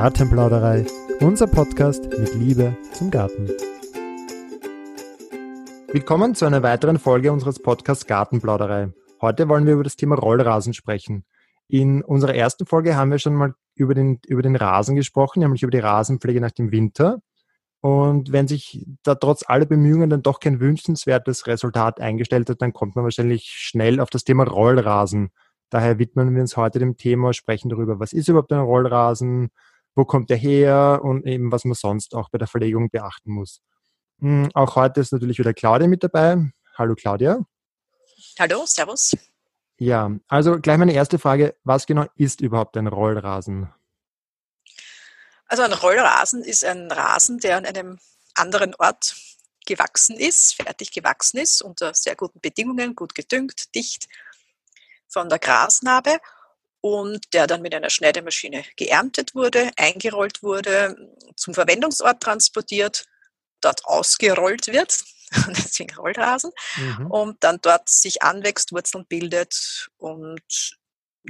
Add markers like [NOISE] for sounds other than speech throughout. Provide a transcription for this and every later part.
Gartenplauderei, unser Podcast mit Liebe zum Garten. Willkommen zu einer weiteren Folge unseres Podcasts Gartenplauderei. Heute wollen wir über das Thema Rollrasen sprechen. In unserer ersten Folge haben wir schon mal über den, über den Rasen gesprochen, nämlich über die Rasenpflege nach dem Winter. Und wenn sich da trotz aller Bemühungen dann doch kein wünschenswertes Resultat eingestellt hat, dann kommt man wahrscheinlich schnell auf das Thema Rollrasen. Daher widmen wir uns heute dem Thema, sprechen darüber, was ist überhaupt ein Rollrasen, wo kommt er her und eben was man sonst auch bei der Verlegung beachten muss. Hm, auch heute ist natürlich wieder Claudia mit dabei. Hallo Claudia. Hallo, Servus. Ja, also gleich meine erste Frage, was genau ist überhaupt ein Rollrasen? Also ein Rollrasen ist ein Rasen, der an einem anderen Ort gewachsen ist, fertig gewachsen ist, unter sehr guten Bedingungen, gut gedüngt, dicht von der Grasnarbe und der dann mit einer Schneidemaschine geerntet wurde, eingerollt wurde, zum Verwendungsort transportiert, dort ausgerollt wird, [LAUGHS] deswegen Rollrasen, mhm. und dann dort sich anwächst, Wurzeln bildet und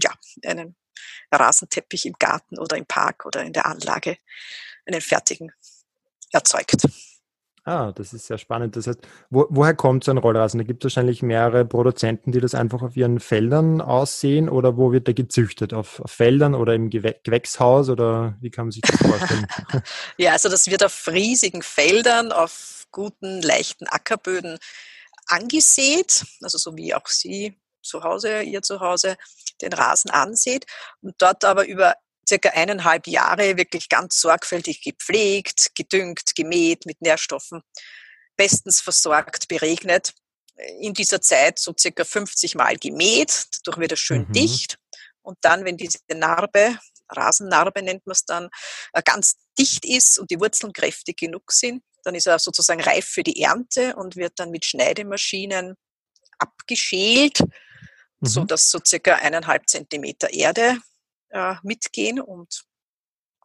ja, einen Rasenteppich im Garten oder im Park oder in der Anlage einen fertigen erzeugt. Ah, das ist sehr spannend. Das heißt, wo, woher kommt so ein Rollrasen? Da gibt es wahrscheinlich mehrere Produzenten, die das einfach auf ihren Feldern aussehen oder wo wird der gezüchtet? Auf, auf Feldern oder im Gewächshaus oder wie kann man sich das vorstellen? [LAUGHS] [LAUGHS] ja, also das wird auf riesigen Feldern, auf guten, leichten Ackerböden angesät, also so wie auch Sie zu Hause, ihr zu Hause den Rasen ansieht und dort aber über circa eineinhalb Jahre wirklich ganz sorgfältig gepflegt, gedüngt, gemäht mit Nährstoffen, bestens versorgt, beregnet. In dieser Zeit so circa 50 Mal gemäht, dadurch wird es schön mhm. dicht. Und dann, wenn diese Narbe, Rasennarbe nennt man es dann, äh, ganz dicht ist und die Wurzeln kräftig genug sind, dann ist er sozusagen reif für die Ernte und wird dann mit Schneidemaschinen abgeschält, mhm. so dass so circa eineinhalb Zentimeter Erde äh, mitgehen und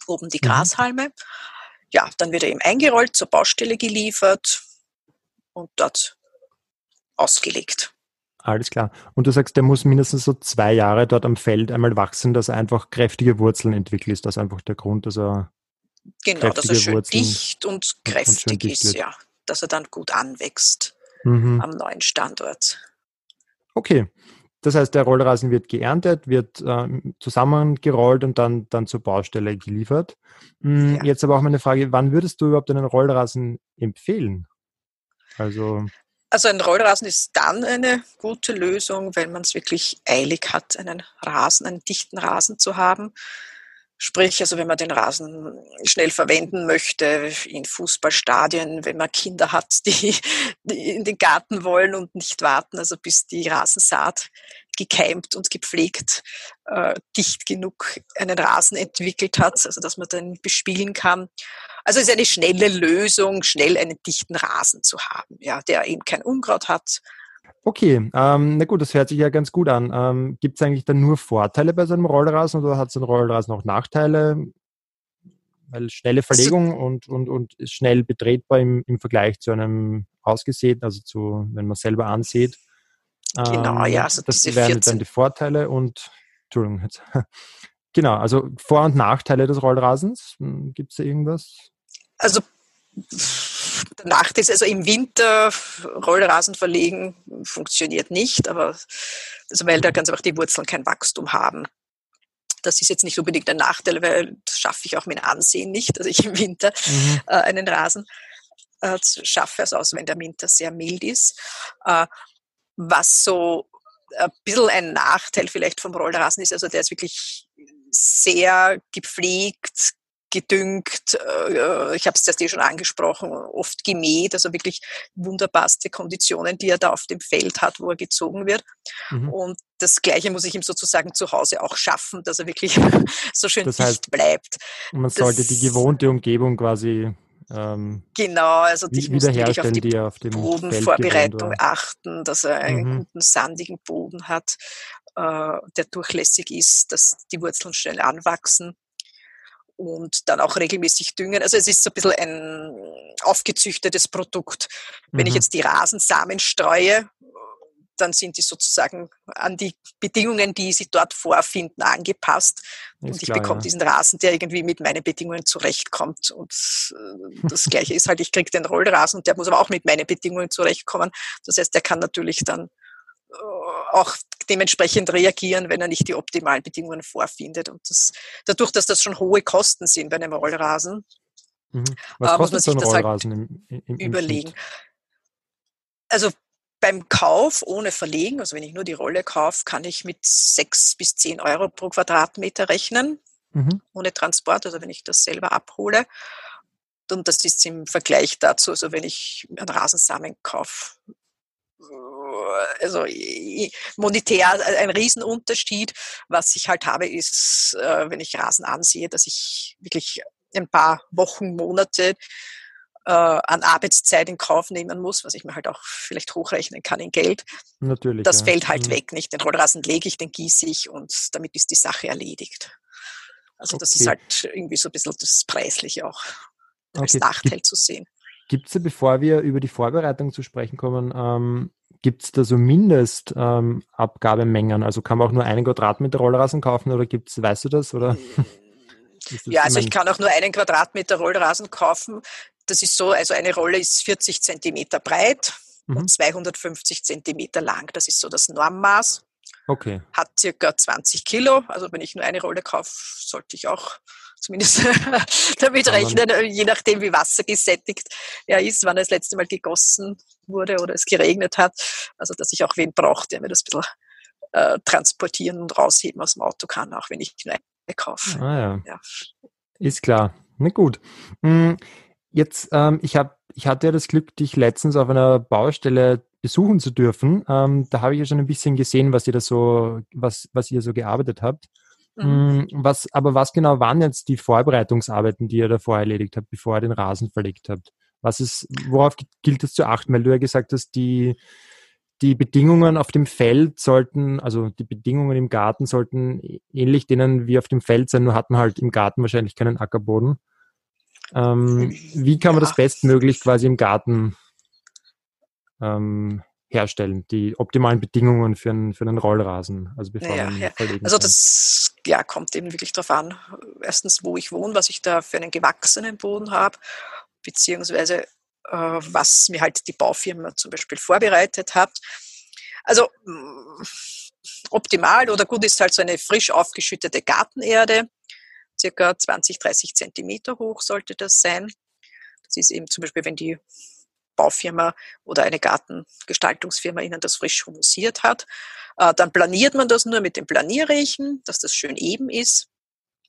oben die mhm. Grashalme. Ja, dann wird er eben eingerollt, zur Baustelle geliefert und dort ausgelegt. Alles klar. Und du sagst, der muss mindestens so zwei Jahre dort am Feld einmal wachsen, dass er einfach kräftige Wurzeln entwickelt. Ist das einfach der Grund, dass er genau, dass er schön Wurzeln dicht und kräftig und ist, wird. ja, dass er dann gut anwächst mhm. am neuen Standort. Okay. Das heißt, der Rollrasen wird geerntet, wird äh, zusammengerollt und dann, dann zur Baustelle geliefert. Mhm, ja. Jetzt aber auch meine Frage, wann würdest du überhaupt einen Rollrasen empfehlen? Also, also ein Rollrasen ist dann eine gute Lösung, wenn man es wirklich eilig hat, einen Rasen, einen dichten Rasen zu haben. Sprich, also wenn man den Rasen schnell verwenden möchte in Fußballstadien, wenn man Kinder hat, [LAUGHS] die, die, in den Garten wollen und nicht warten, also bis die Rasensaat gekeimt und gepflegt, äh, dicht genug einen Rasen entwickelt hat, also dass man den bespielen kann. Also es ist eine schnelle Lösung, schnell einen dichten Rasen zu haben, ja, der eben kein Unkraut hat, Okay, ähm, na gut, das hört sich ja ganz gut an. Ähm, Gibt es eigentlich dann nur Vorteile bei so einem Rollrasen oder hat so ein Rollrasen auch Nachteile? Weil schnelle Verlegung und, und, und ist schnell betretbar im, im Vergleich zu einem ausgesäten, also zu, wenn man selber ansieht. Genau, ja. Ähm, also das wären dann die Vorteile und, Entschuldigung, jetzt. [LAUGHS] genau, also Vor- und Nachteile des Rollrasens. Hm, Gibt es da irgendwas? Also der Nachteil ist also im Winter Rollrasen verlegen funktioniert nicht, aber also weil da ganz einfach die Wurzeln kein Wachstum haben. Das ist jetzt nicht unbedingt ein Nachteil, weil das schaffe ich auch mit Ansehen nicht, dass ich im Winter mhm. äh, einen Rasen äh, schaffe, also außer wenn der Winter sehr mild ist. Äh, was so ein bisschen ein Nachteil vielleicht vom Rollrasen ist, also der ist wirklich sehr gepflegt, gedüngt, äh, ich habe es erst eh schon angesprochen, oft gemäht, also wirklich wunderbarste Konditionen, die er da auf dem Feld hat, wo er gezogen wird. Mhm. Und das Gleiche muss ich ihm sozusagen zu Hause auch schaffen, dass er wirklich [LAUGHS] so schön das heißt, dicht bleibt. Man das, sollte die gewohnte Umgebung quasi ähm, genau, also ich muss wirklich auf die, die auf Bodenvorbereitung achten, dass er einen mhm. guten sandigen Boden hat, äh, der durchlässig ist, dass die Wurzeln schnell anwachsen und dann auch regelmäßig düngen. Also es ist so ein bisschen ein aufgezüchtetes Produkt. Wenn mhm. ich jetzt die Rasensamen streue, dann sind die sozusagen an die Bedingungen, die sie dort vorfinden, angepasst. Ist und ich klar, bekomme ja. diesen Rasen, der irgendwie mit meinen Bedingungen zurechtkommt. Und äh, das Gleiche ist halt, ich kriege den Rollrasen und der muss aber auch mit meinen Bedingungen zurechtkommen. Das heißt, der kann natürlich dann auch dementsprechend reagieren, wenn er nicht die optimalen Bedingungen vorfindet. Und das, dadurch, dass das schon hohe Kosten sind bei einem Rollrasen, mhm. Kostet muss man sich Rollrasen halt im, im, im überlegen. Schnitt? Also beim Kauf ohne Verlegen, also wenn ich nur die Rolle kaufe, kann ich mit sechs bis zehn Euro pro Quadratmeter rechnen, mhm. ohne Transport, also wenn ich das selber abhole. Und das ist im Vergleich dazu, also wenn ich einen Rasensamen kaufe, also monetär ein Riesenunterschied. Was ich halt habe, ist, äh, wenn ich Rasen ansehe, dass ich wirklich ein paar Wochen, Monate äh, an Arbeitszeit in Kauf nehmen muss, was ich mir halt auch vielleicht hochrechnen kann in Geld. Natürlich. Das ja. fällt halt mhm. weg, nicht? Den Rollrasen lege ich, den gieße ich und damit ist die Sache erledigt. Also das ist halt irgendwie so ein bisschen das Preisliche auch als okay. Nachteil zu sehen. Gibt es, bevor wir über die Vorbereitung zu sprechen kommen, ähm, gibt es da so Mindestabgabemengen? Ähm, also kann man auch nur einen Quadratmeter Rollrasen kaufen oder gibt's, weißt du das? Oder? [LAUGHS] ja, also ich kann auch nur einen Quadratmeter Rollrasen kaufen das ist so, also eine Rolle ist 40 Zentimeter breit mhm. und 250 Zentimeter lang. Das ist so das Normmaß. Okay. Hat circa 20 Kilo. Also wenn ich nur eine Rolle kaufe, sollte ich auch zumindest [LAUGHS] damit rechnen, je nachdem wie wassergesättigt er ist, wann er das letzte Mal gegossen wurde oder es geregnet hat. Also dass ich auch wen brauche, der mir das ein bisschen äh, transportieren und rausheben aus dem Auto kann, auch wenn ich nur eine kaufe. Ah, ja. ja. Ist klar. Na gut. Hm, Jetzt, ähm, ich habe, ich hatte ja das Glück, dich letztens auf einer Baustelle besuchen zu dürfen. Ähm, da habe ich ja schon ein bisschen gesehen, was ihr da so, was, was ihr so gearbeitet habt. Mhm. Mm, was, aber was genau waren jetzt die Vorbereitungsarbeiten, die ihr davor erledigt habt, bevor ihr den Rasen verlegt habt? Was ist, worauf gilt es zu achten? Weil du ja gesagt hast, die, die Bedingungen auf dem Feld sollten, also die Bedingungen im Garten sollten ähnlich denen wie auf dem Feld sein, nur hatten halt im Garten wahrscheinlich keinen Ackerboden. Ähm, wie kann man das bestmöglich quasi im Garten ähm, herstellen, die optimalen Bedingungen für einen, für einen Rollrasen? Also, bevor ja, ja. also das ja, kommt eben wirklich darauf an, erstens, wo ich wohne, was ich da für einen gewachsenen Boden habe, beziehungsweise äh, was mir halt die Baufirma zum Beispiel vorbereitet hat. Also mm, optimal oder gut ist halt so eine frisch aufgeschüttete Gartenerde circa 20, 30 Zentimeter hoch sollte das sein. Das ist eben zum Beispiel, wenn die Baufirma oder eine Gartengestaltungsfirma Ihnen das frisch humusiert hat. Äh, dann planiert man das nur mit dem Planierriechen, dass das schön eben ist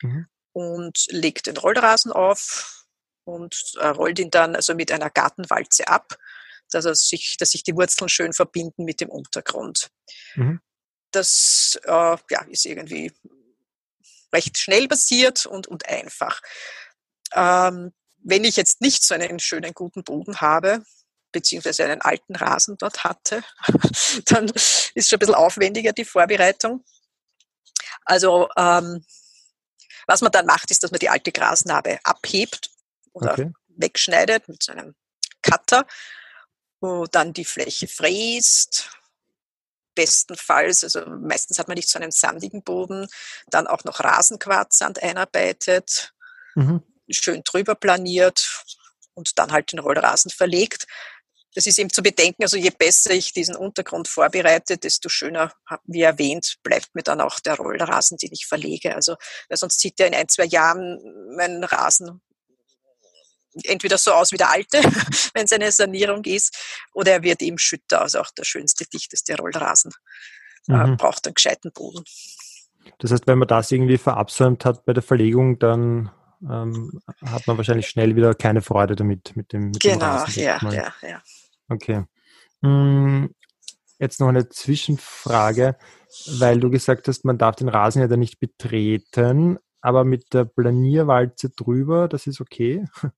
mhm. und legt den Rollrasen auf und äh, rollt ihn dann also mit einer Gartenwalze ab, dass, er sich, dass sich die Wurzeln schön verbinden mit dem Untergrund. Mhm. Das äh, ja, ist irgendwie recht schnell passiert und, und einfach. Ähm, wenn ich jetzt nicht so einen schönen, guten Boden habe, beziehungsweise einen alten Rasen dort hatte, [LAUGHS] dann ist schon ein bisschen aufwendiger die Vorbereitung. Also ähm, was man dann macht, ist, dass man die alte Grasnarbe abhebt oder okay. wegschneidet mit so einem Cutter und dann die Fläche fräst, bestenfalls, also meistens hat man nicht so einen sandigen Boden, dann auch noch Rasenquarzsand einarbeitet, mhm. schön drüber planiert und dann halt den Rollrasen verlegt. Das ist eben zu bedenken, also je besser ich diesen Untergrund vorbereite, desto schöner, wie erwähnt, bleibt mir dann auch der Rollrasen, den ich verlege. Also weil sonst sieht ja in ein, zwei Jahren mein Rasen entweder so aus wie der alte, [LAUGHS] wenn es eine Sanierung ist, oder er wird eben schütter, also auch der schönste, dichteste Rollrasen äh, mhm. braucht einen gescheiten Boden. Das heißt, wenn man das irgendwie verabsäumt hat bei der Verlegung, dann ähm, hat man wahrscheinlich schnell wieder keine Freude damit mit dem, mit genau, dem ja, ja, ja. Okay. Hm, jetzt noch eine Zwischenfrage, weil du gesagt hast, man darf den Rasen ja dann nicht betreten aber mit der Planierwalze drüber, das ist okay. [LAUGHS]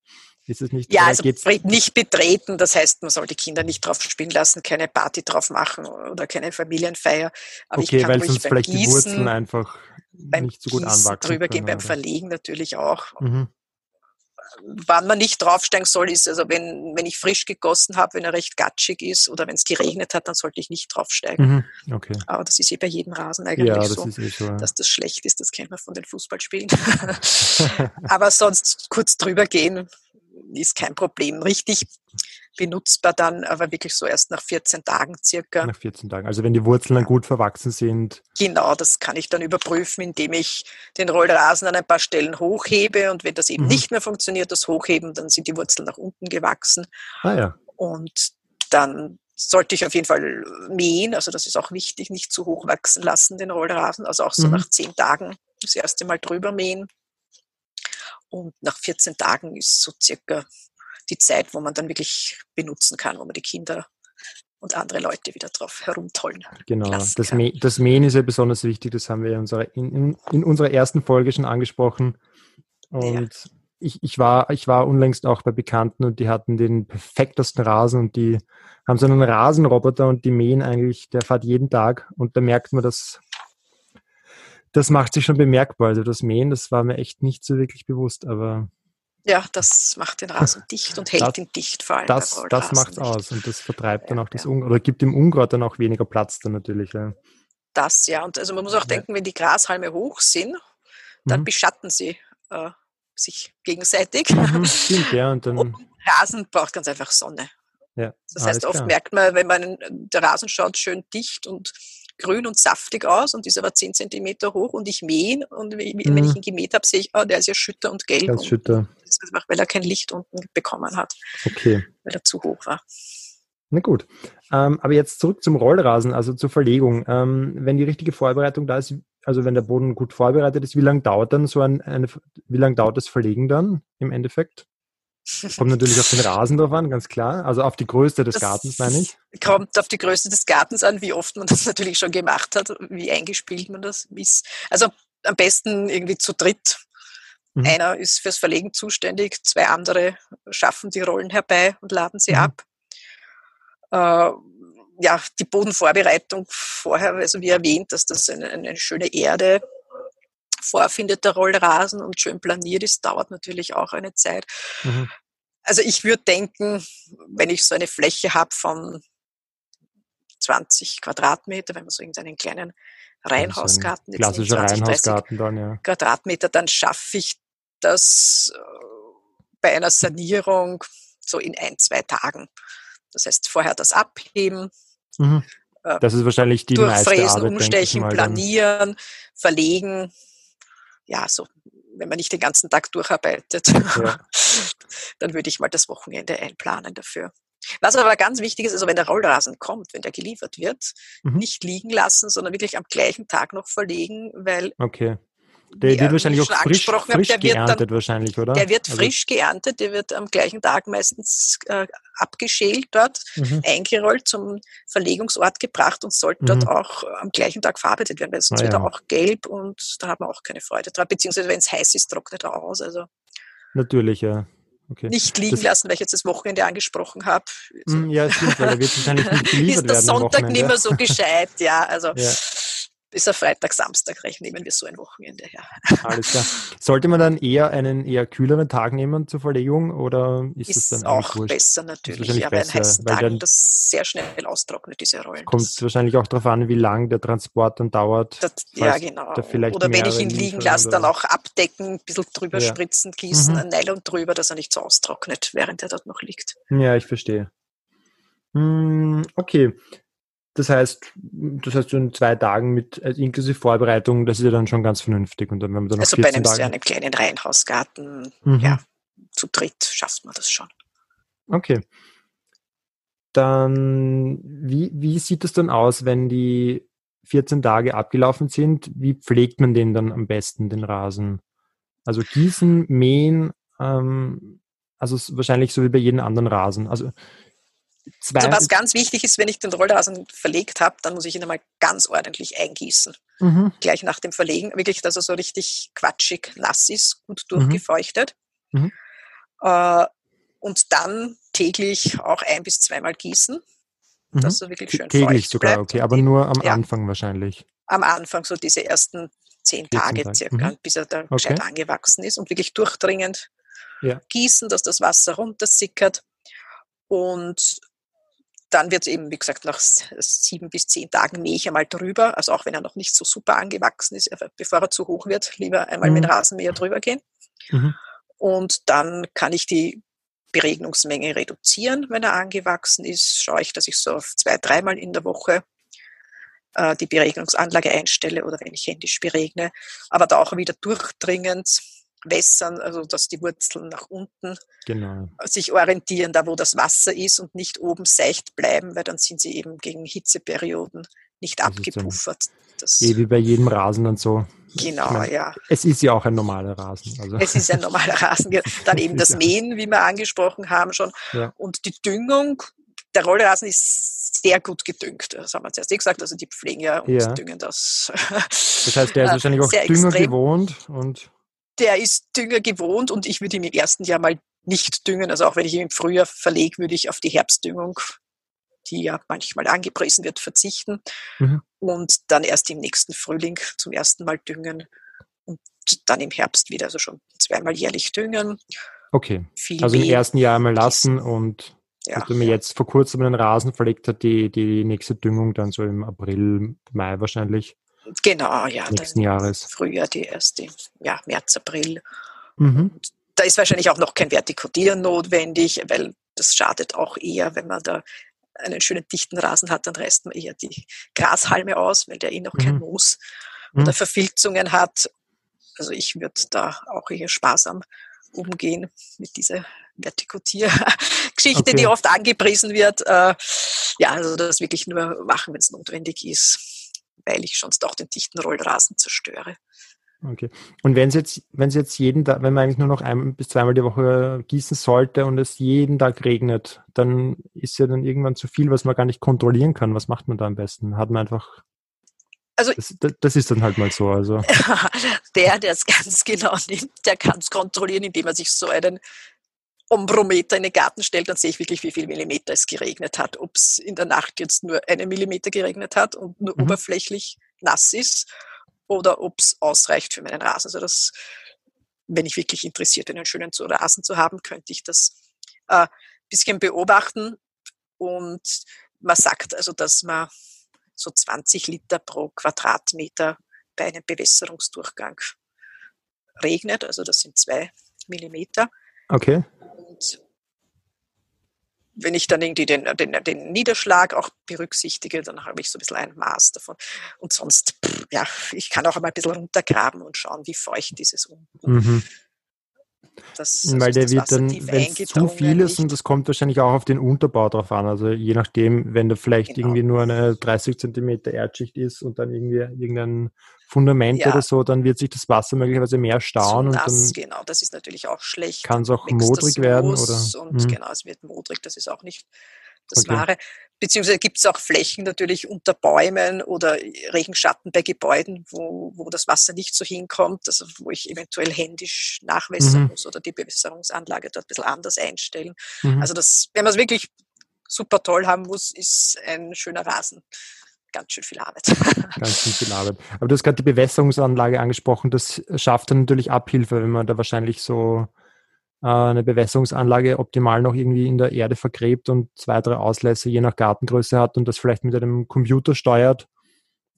Ist es nicht? Ja, also nicht betreten, das heißt, man soll die Kinder nicht drauf spielen lassen, keine Party drauf machen oder keine Familienfeier. Aber okay, weil sonst vielleicht Gießen, die Wurzeln einfach nicht so gut Gießen anwachsen. Drüber gehen beim Verlegen natürlich auch. Mhm. Wann man nicht draufsteigen soll, ist, also wenn, wenn ich frisch gegossen habe, wenn er recht gatschig ist oder wenn es geregnet hat, dann sollte ich nicht draufsteigen. Mhm. Okay. Aber das ist eh bei jedem Rasen eigentlich Ja, so. eh so. Ja. Dass das schlecht ist, das kennt man von den Fußballspielen. [LAUGHS] Aber sonst kurz drüber gehen ist kein Problem. Richtig benutzbar dann, aber wirklich so erst nach 14 Tagen circa. Nach 14 Tagen. Also wenn die Wurzeln dann gut verwachsen sind. Genau, das kann ich dann überprüfen, indem ich den Rollrasen an ein paar Stellen hochhebe und wenn das eben Mhm. nicht mehr funktioniert, das Hochheben, dann sind die Wurzeln nach unten gewachsen Ah ja. und dann sollte ich auf jeden Fall mähen, also das ist auch wichtig, nicht zu hoch wachsen lassen, den Rollrasen, also auch so Mhm. nach 10 Tagen das erste Mal drüber mähen und nach 14 Tagen ist so circa die Zeit, wo man dann wirklich benutzen kann, wo man die Kinder und andere Leute wieder drauf herumtollen. Genau. Das, kann. Mä das Mähen ist ja besonders wichtig. Das haben wir in unserer, in, in, unserer ersten Folge schon angesprochen. Und ich, ich, war, ich war unlängst auch bei Bekannten und die hatten den perfektesten Rasen und die haben so einen Rasenroboter und die mähen eigentlich, der fährt jeden Tag und da merkt man, dass das macht sich schon bemerkbar. Also das Mähen, das war mir echt nicht so wirklich bewusst, aber Ja, das macht den Rasen [LAUGHS] dicht und hält Das- ihn dicht vor allem. das, das macht's nicht. aus und das vertreibt dann auch das ja. Unkraut oder gibt dem Unkraut dann auch weniger Platz dann natürlich. Ja. Das, ja. Und also man muss auch denken, wenn die Grashalme hoch sind, dann Mhm. beschatten sie äh, sich gegenseitig. Mhm, [LAUGHS] stimmt, ja, und dann, Und Rasen braucht ganz einfach Sonne. ja. Das heißt, oft klar. merkt man, wenn man der Rasen schaut schön dicht und grün und saftig aus und ist aber 10 Zentimeter hoch und ich mähe ihn und wenn Mhm. ich ihn gemäht habe, sehe ich, oh, der ist ja schütter und gelb. Ganz schütter. Das ist einfach, weil er kein Licht unten bekommen hat, Okay. weil er zu hoch war. Na gut. Ähm, aber jetzt zurück zum Rollrasen, also zur Verlegung. Ähm, wenn die richtige Vorbereitung da ist, also wenn der Boden gut vorbereitet ist, wie lange dauert dann so ein, eine, wie lange dauert das Verlegen dann im Endeffekt? Kommt natürlich auf den Rasen drauf an, ganz klar. Also auf die Größe des Das Gartens, meine ich. Kommt auf die Größe des Gartens an, wie oft man das [LAUGHS] natürlich schon gemacht hat, wie eingespielt man das ist. Also am besten irgendwie zu dritt. Mhm. Einer ist fürs Verlegen zuständig, zwei andere schaffen die Rollen herbei und laden sie Mhm. ab. Äh, ja, die Bodenvorbereitung vorher, also wie erwähnt, dass das eine, eine schöne Erde vorfindet, der Rollrasen und schön planiert ist, dauert natürlich auch eine Zeit. Mhm. Also ich würde denken, wenn ich so eine Fläche habe von 20 Quadratmeter, wenn man so irgendeinen kleinen Reihenhausgarten jetzt klassischer 20, 30 Reihenhausgarten dann, ja. Quadratmeter, dann schaffe ich das äh, bei einer Sanierung so in ein, zwei Tagen. Das heißt, vorher das abheben, Mhm. äh, Das ist wahrscheinlich die meiste durchfräsen, Arbeit, umstechen, planieren, verlegen. Ja, so, wenn man nicht den ganzen Tag durcharbeitet, Ja. [LAUGHS] dann würde ich mal das Wochenende einplanen dafür. Was aber ganz wichtig ist, also wenn der Rollrasen kommt, wenn der geliefert wird, Mhm. nicht liegen lassen, sondern wirklich am gleichen Tag noch verlegen, weil Okay. Der wird wahrscheinlich auch frisch, frisch der wird dann- geerntet wahrscheinlich, oder? der wird Also- frisch geerntet, der wird am gleichen Tag meistens äh, abgeschält dort, Mhm. eingerollt, zum Verlegungsort gebracht und sollte dort Mhm. auch äh, am gleichen Tag verarbeitet werden, weil sonst Ah, wird ja. er auch gelb und da hat man auch keine Freude dran. Beziehungsweise wenn es heiß ist, trocknet er aus. Also Natürlich, ja. Okay. nicht liegen Das- lassen, weil ich jetzt das Wochenende angesprochen habe. Also Mm, Ja, stimmt, weil er wird wahrscheinlich nicht [LAUGHS] geliefert ist der Sonntag nicht mehr so gescheit, ja. Also Ja. Bis auf Freitag, Samstag rechnen nehmen wir so ein Wochenende her. Alles klar. Sollte man dann eher einen eher kühleren Tag nehmen zur Verlegung oder ist, Ist, das dann auch wurscht? besser natürlich, ja, bei heißen Tagen dann- das sehr schnell austrocknet, diese Rollen. Kommt wahrscheinlich auch darauf an, wie lang der Transport dann dauert. Das, ja, genau. Oder wenn ich ihn liegen lasse, dann auch abdecken, ein bisschen drüber Ja. spritzen, gießen, Mhm. ein Nylon drüber, dass er nicht so austrocknet, während er dort noch liegt. Ja, ich verstehe. Hm, Okay. Das heißt, das heißt, so in zwei Tagen mit also inklusive Vorbereitung, das ist ja dann schon ganz vernünftig. Und dann, wenn man dann noch Also bei 14 einem, Tage. einem kleinen Reihenhausgarten, Mhm. ja, zu dritt schafft man das schon. Okay. Dann, wie, wie sieht es dann aus, wenn die 14 Tage abgelaufen sind? Wie pflegt man den dann am besten, den Rasen? Also gießen, mähen, ähm, also wahrscheinlich so wie bei jedem anderen Rasen. Also zwei, Also was ganz wichtig ist, wenn ich den Rollrasen verlegt habe, dann muss ich ihn einmal ganz ordentlich eingießen. mhm, Gleich nach dem Verlegen, wirklich, dass er so richtig quatschig nass ist, gut durchgefeuchtet. Mhm. Äh, und dann täglich auch ein bis zweimal gießen, mhm. dass er wirklich schön täglich feucht sogar, bleibt okay, aber nur am ja. Anfang wahrscheinlich. am Anfang so diese ersten zehn 14 Tage Tage, circa, mhm. bis er da Okay. gescheit angewachsen ist und wirklich durchdringend ja. gießen, dass das Wasser runtersickert. Und dann wird es eben, wie gesagt, nach sieben bis zehn Tagen mähe ich einmal drüber. Also auch wenn er noch nicht so super angewachsen ist, bevor er zu hoch wird, lieber einmal mhm. mit Rasenmäher drüber gehen. Mhm. Und dann kann ich die Beregnungsmenge reduzieren, wenn er angewachsen ist. Schaue ich, dass ich so auf zwei, dreimal in der Woche äh, die Beregnungsanlage einstelle oder wenn ich händisch beregne. Aber da auch wieder durchdringend wässern, also dass die Wurzeln nach unten genau. sich orientieren, da wo das Wasser ist und nicht oben seicht bleiben, weil dann sind sie eben gegen Hitzeperioden nicht das abgepuffert. Das eh wie bei jedem Rasen und so. Genau, meine, ja. Es ist ja auch ein normaler Rasen. Also. Es ist ein normaler Rasen. [LAUGHS] Dann eben das Mähen, wie wir angesprochen haben schon. Ja. Und die Düngung, der Rollrasen ist sehr gut gedüngt. Das haben wir zuerst eh gesagt. Also die pflegen ja und ja. düngen das. Das heißt, der ist [LAUGHS] wahrscheinlich auch Dünger extrem. gewohnt und der ist Dünger gewohnt und ich würde ihn im ersten Jahr mal nicht düngen. Also auch wenn ich ihn im Frühjahr verlege, würde ich auf die Herbstdüngung, die ja manchmal angepriesen wird, verzichten mhm. und dann erst im nächsten Frühling zum ersten Mal düngen und dann im Herbst wieder, also schon zweimal jährlich düngen. Okay, Viel also im ersten Jahr einmal lassen und ja, wenn man jetzt vor kurzem den Rasen verlegt hat, die, die nächste Düngung dann so im April, Mai wahrscheinlich. Genau, ja. Nächsten Jahres. Frühjahr, die erste, ja, März, April. Mhm. Da ist wahrscheinlich auch noch kein Vertikutieren notwendig, weil das schadet auch eher, wenn man da einen schönen dichten Rasen hat, dann reißt man eher die Grashalme aus, weil der eh noch mhm. kein Moos mhm. oder Verfilzungen hat. Also ich würde da auch eher sparsam umgehen mit dieser Vertikutier-Geschichte, okay. die oft angepriesen wird. Äh, ja, also das wirklich nur machen, wenn es notwendig ist weil ich sonst auch den dichten Rollrasen zerstöre. Okay. Und wenn es jetzt, wenn es jetzt jeden Tag, wenn man eigentlich nur noch ein bis zweimal die Woche gießen sollte und es jeden Tag regnet, dann ist ja dann irgendwann zu viel, was man gar nicht kontrollieren kann. Was macht man da am besten? Hat man einfach also, das, das, ist dann halt mal so. Also. [LAUGHS] der, der es ganz genau nimmt, der kann es kontrollieren, indem er sich so einen Ombrometer in den Garten stellt, dann sehe ich wirklich, wie viel Millimeter es geregnet hat. Ob es in der Nacht jetzt nur einen Millimeter geregnet hat und nur mhm. oberflächlich nass ist oder ob es ausreicht für meinen Rasen. Also das, wenn ich wirklich interessiert bin, einen schönen Rasen zu haben, könnte ich das äh, bisschen beobachten. Und man sagt also, dass man so 20 Liter pro Quadratmeter bei einem Bewässerungsdurchgang regnet. Also das sind zwei Millimeter. Okay. Und wenn ich dann irgendwie den, den, den Niederschlag auch berücksichtige, dann habe ich so ein bisschen ein Maß davon. Und sonst, ja, ich kann auch einmal ein bisschen runtergraben und schauen, wie feucht ist es unten. Mhm. Das, also Weil der wird dann, wenn es zu viel ist, und das kommt wahrscheinlich auch auf den Unterbau drauf an. Also je nachdem, wenn da vielleicht genau. irgendwie nur eine 30 Zentimeter Erdschicht ist und dann irgendwie irgendein Fundament ja. oder so, dann wird sich das Wasser möglicherweise mehr stauen. Nass, und dann genau, das ist natürlich auch schlecht. Kann es auch modrig werden? Oder? Und mhm. genau, es wird modrig, das ist auch nicht das okay. Wahre. Beziehungsweise gibt es auch Flächen natürlich unter Bäumen oder Regenschatten bei Gebäuden, wo, wo das Wasser nicht so hinkommt, also wo ich eventuell händisch nachwässern mhm. muss oder die Bewässerungsanlage dort ein bisschen anders einstellen. Mhm. Also das, wenn man es wirklich super toll haben muss, ist ein schöner Rasen ganz schön viel Arbeit. [LAUGHS] Ganz schön viel Arbeit. Aber du hast gerade die Bewässerungsanlage angesprochen. Das schafft dann natürlich Abhilfe, wenn man da wahrscheinlich so äh, eine Bewässerungsanlage optimal noch irgendwie in der Erde vergräbt und zwei, drei Auslässe je nach Gartengröße hat und das vielleicht mit einem Computer steuert,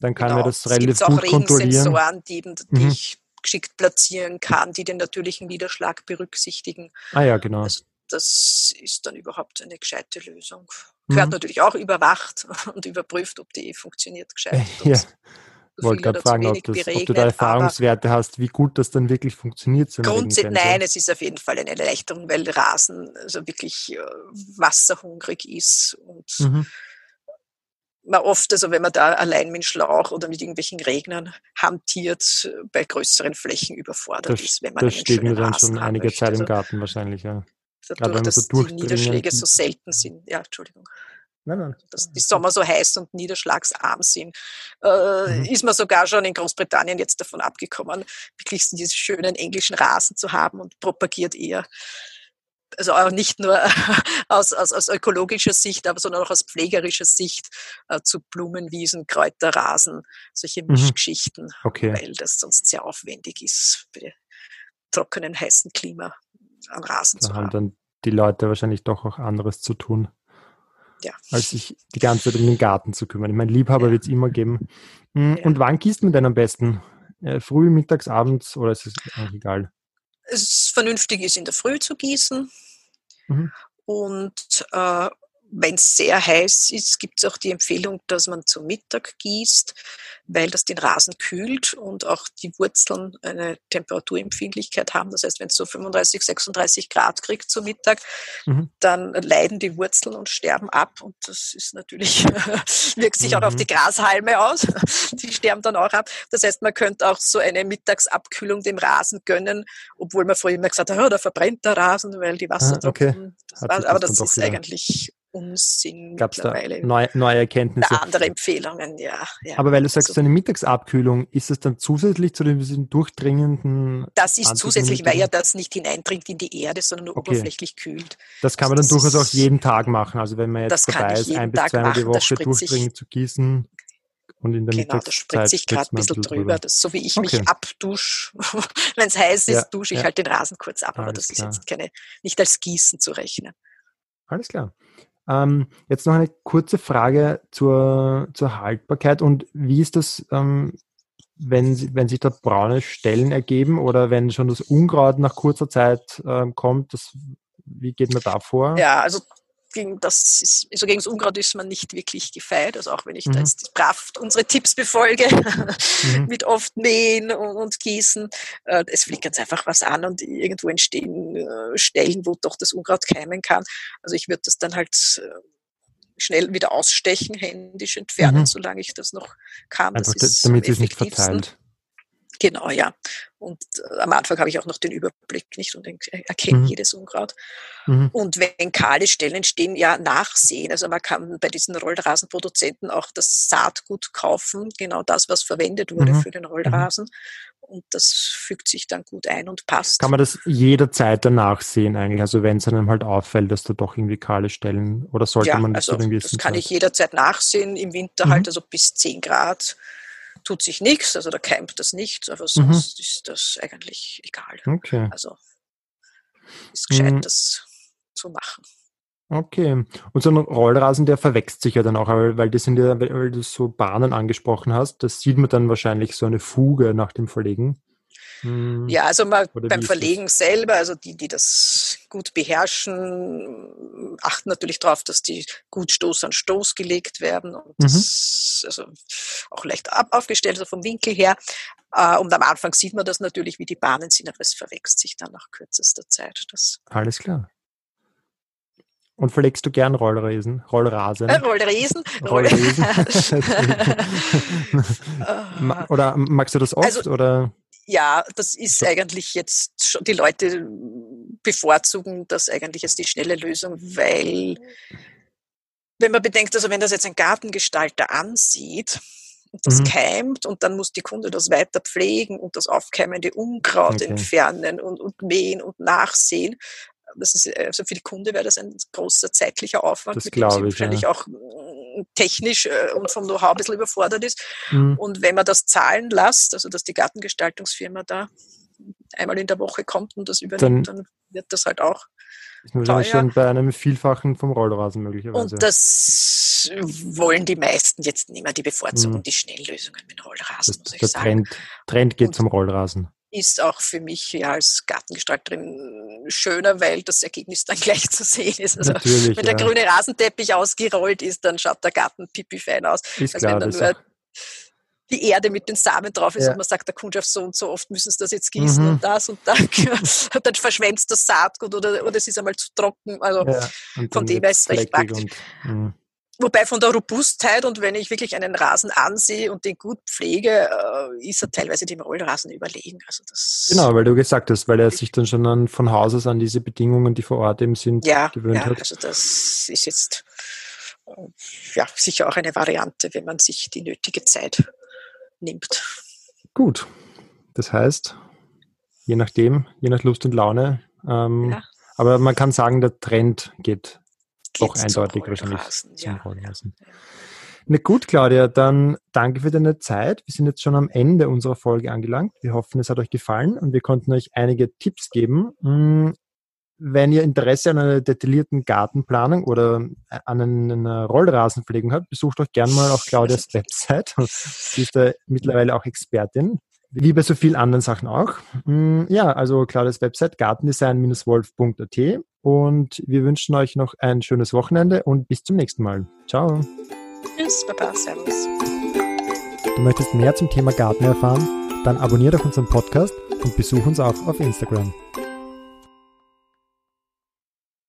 dann kann genau. man das relativ gut kontrollieren. Sensoren, die, die mhm. ich geschickt platzieren kann, die den natürlichen Niederschlag berücksichtigen. Ah ja, genau. Also das ist dann überhaupt eine gescheite Lösung. Gehört mhm. natürlich auch überwacht [LAUGHS] und überprüft, ob die funktioniert [LAUGHS] gescheit. Ja. Ich wollte gerade fragen, ob, das, ob, du da Erfahrungswerte hast, wie gut das dann wirklich funktioniert. Grundsätzlich, nein, es ist auf jeden Fall eine Erleichterung, weil Rasen also wirklich äh, wasserhungrig ist und mhm. man oft, also wenn man da allein mit Schlauch oder mit irgendwelchen Regnern hantiert, bei größeren Flächen überfordert das, ist, wenn man Das steht mir dann schon einige Zeit im also Garten wahrscheinlich, ja. Dadurch, dass so die Niederschläge so selten sind. Ja, Entschuldigung. Nein, nein. Dass die Sommer so heiß und niederschlagsarm sind, äh, mhm. ist man sogar schon in Großbritannien jetzt davon abgekommen, wirklich diese schönen englischen Rasen zu haben und propagiert eher, also auch nicht nur [LAUGHS] aus, aus, aus ökologischer Sicht, aber sondern auch aus pflegerischer Sicht äh, zu Blumenwiesen, Kräuterrasen, solche mhm. Mischgeschichten, okay. weil das sonst sehr aufwendig ist bei trockenen, heißen Klima am Rasen da zu haben haben. dann die Leute wahrscheinlich doch auch anderes zu tun, Ja. als sich die ganze Zeit um den Garten zu kümmern. Ich meine, Liebhaber Ja. wird es immer geben. Ja. Und wann gießt man denn am besten? Äh, früh, mittags, abends oder ist es eigentlich egal? Es ist vernünftig ist, in der Früh zu gießen. Mhm. Und äh, wenn es sehr heiß ist, gibt es auch die Empfehlung, dass man zu Mittag gießt, weil das den Rasen kühlt und auch die Wurzeln eine Temperaturempfindlichkeit haben. Das heißt, wenn es so 35, 36 Grad kriegt zu Mittag, Mhm. dann leiden die Wurzeln und sterben ab. Und das ist natürlich, [LAUGHS] wirkt sich auch auf Mhm. die Grashalme aus. Die sterben dann auch ab. Das heißt, man könnte auch so eine Mittagsabkühlung dem Rasen gönnen, obwohl man früher immer gesagt hat, oh, da verbrennt der Rasen, weil die Wassertropfen. okay. Sich das aber das ist wieder- eigentlich Unsinn Gab es da neue, neue Erkenntnisse? Da andere Empfehlungen, ja. ja. Aber weil du sagst, Also- so eine Mittagsabkühlung, ist es dann zusätzlich zu diesem durchdringenden, Das ist zusätzlich, weil ja das nicht hineindringt in die Erde, sondern nur Okay. oberflächlich kühlt. das kann man Also dann das durchaus auch ist- jeden Tag machen. Also wenn man jetzt Das dabei ist, ein bis Tag zweimal die das Woche durchdringend zu gießen und in der Genau, da spritze ich gerade ein bisschen drüber. Das, so wie ich Okay. mich abdusche, [LAUGHS] wenn es heiß ist, Ja, dusche ich ja. halt den Rasen kurz ab, aber Alles das ist klar. jetzt keine, nicht als Gießen zu rechnen. Alles klar. Ähm, jetzt noch eine kurze Frage zur, zur Haltbarkeit und wie ist das, ähm, wenn, wenn sich da braune Stellen ergeben oder wenn schon das Unkraut nach kurzer Zeit ähm, kommt, das, wie geht man da vor? Ja, also gegen das ist, also gegen das Unkraut ist man nicht wirklich gefeit. Also auch wenn ich Mhm. da jetzt brav unsere Tipps befolge, Mhm. [LAUGHS] mit oft mähen und, und gießen, äh, es fliegt ganz einfach was an und irgendwo entstehen äh, Stellen, wo doch das Unkraut keimen kann. Also ich würde das dann halt äh, schnell wieder ausstechen, händisch entfernen, Mhm. solange ich das noch kann. Das Einfach, damit es nicht verteilt. Genau, ja. Und äh, am Anfang habe ich auch noch den Überblick nicht und erkenne Mhm. jedes Unkraut. Mhm. Und wenn kahle Stellen entstehen, ja, nachsehen. Also man kann bei diesen Rollrasenproduzenten auch das Saatgut kaufen, genau das, was verwendet wurde Mhm. für den Rollrasen. Und das fügt sich dann gut ein und passt. Kann man das jederzeit danach sehen eigentlich? Also wenn es einem halt auffällt, dass da doch irgendwie kahle Stellen oder sollte ja, man das also einem das kann Zeit- ich jederzeit nachsehen. Im Winter Mhm. halt, also bis 10 Grad tut sich nichts, also da keimt das nicht, aber Mhm. sonst ist das eigentlich egal. Okay. Also ist gescheit, Mhm. das zu machen. Okay. Und so ein Rollrasen, der verwächst sich ja dann auch, weil, das sind ja, weil du so Bahnen angesprochen hast, das sieht man dann wahrscheinlich so eine Fuge nach dem Verlegen. Hm, Ja, also Oder wie beim ist das? Verlegen selber, also die, die das gut beherrschen, achten natürlich darauf, dass die gut Stoß an Stoß gelegt werden und Mhm. das also auch leicht ab, aufgestellt, also vom Winkel her. Äh, Und am Anfang sieht man das natürlich, wie die Bahnen sind, aber es verwächst sich dann nach kürzester Zeit. Das Alles klar. Und verlegst du gern Rollrasen? Rollrasen? äh. Rollriesen. Äh, [LAUGHS] [LAUGHS] Ma- oder magst du das oft? Also- oder? Ja, das ist eigentlich jetzt schon, die Leute bevorzugen das eigentlich als die schnelle Lösung, weil wenn man bedenkt, also wenn das jetzt ein Gartengestalter ansieht und das Mhm. keimt und dann muss die Kunde das weiter pflegen und das aufkeimende Unkraut Okay. entfernen und, und mähen und nachsehen. Das ist, also für die Kunde wäre das ein großer zeitlicher Aufwand, Das mit dem sie ich, wahrscheinlich ja. auch mm, technisch äh, und vom Know-how ein bisschen überfordert ist. Hm, Und wenn man das zahlen lässt, also dass die Gartengestaltungsfirma da einmal in der Woche kommt und das übernimmt, dann, wird das halt auch. ist wahrscheinlich schon bei einem Vielfachen vom Rollrasen möglicherweise. Und das wollen die meisten jetzt nicht mehr. Die bevorzugen Mhm. die Schnelllösungen mit Rollrasen, das, muss ich der sagen. Trend, Trend geht Und- zum Rollrasen. Ist auch für mich ja als Gartengestalterin schöner, weil das Ergebnis dann [LAUGHS] gleich zu sehen ist. Also Natürlich. wenn der ja. grüne Rasenteppich ausgerollt ist, dann schaut der Garten pipi fein aus. Ist als klar, wenn dann das nur die Erde mit den Samen drauf ist Ja. und man sagt der Kundschaft so und so oft müssen sie das jetzt gießen Mhm. und das und dann, [LAUGHS] und dann verschwemmt das Saatgut oder, oder es ist einmal zu trocken. Also, ja, von dem her ist es recht praktisch. Und, hm. Wobei von der Robustheit und wenn ich wirklich einen Rasen ansehe und den gut pflege, äh, ist er teilweise dem Rollrasen überlegen. Also das Genau, weil du gesagt hast, weil er sich dann schon an, von Haus aus an diese Bedingungen, die vor Ort eben sind, ja, gewöhnt ja, hat. also das ist jetzt äh, ja sicher auch eine Variante, wenn man sich die nötige Zeit nimmt. Gut. Das heißt, je nachdem, je nach Lust und Laune. Ähm, Ja. Aber man kann sagen, der Trend geht doch eindeutig wahrscheinlich zum ja, Rollrasen. ja. Na gut, Claudia, dann danke für deine Zeit. Wir sind jetzt schon am Ende unserer Folge angelangt. Wir hoffen, es hat euch gefallen und wir konnten euch einige Tipps geben. Mm, wenn ihr Interesse an einer detaillierten Gartenplanung oder an einer Rollrasenpflegung habt, besucht euch gerne mal auch Claudias [LAUGHS] Website. Sie ist da mittlerweile auch Expertin. Wie bei so vielen anderen Sachen auch. Mm, ja, also Claudias Website gartendesign-wolf.at und wir wünschen euch noch ein schönes Wochenende und bis zum nächsten Mal. Ciao. Tschüss, Baba, Servus. Du möchtest mehr zum Thema Garten erfahren? Dann abonniere doch unseren Podcast und besuch uns auch auf Instagram.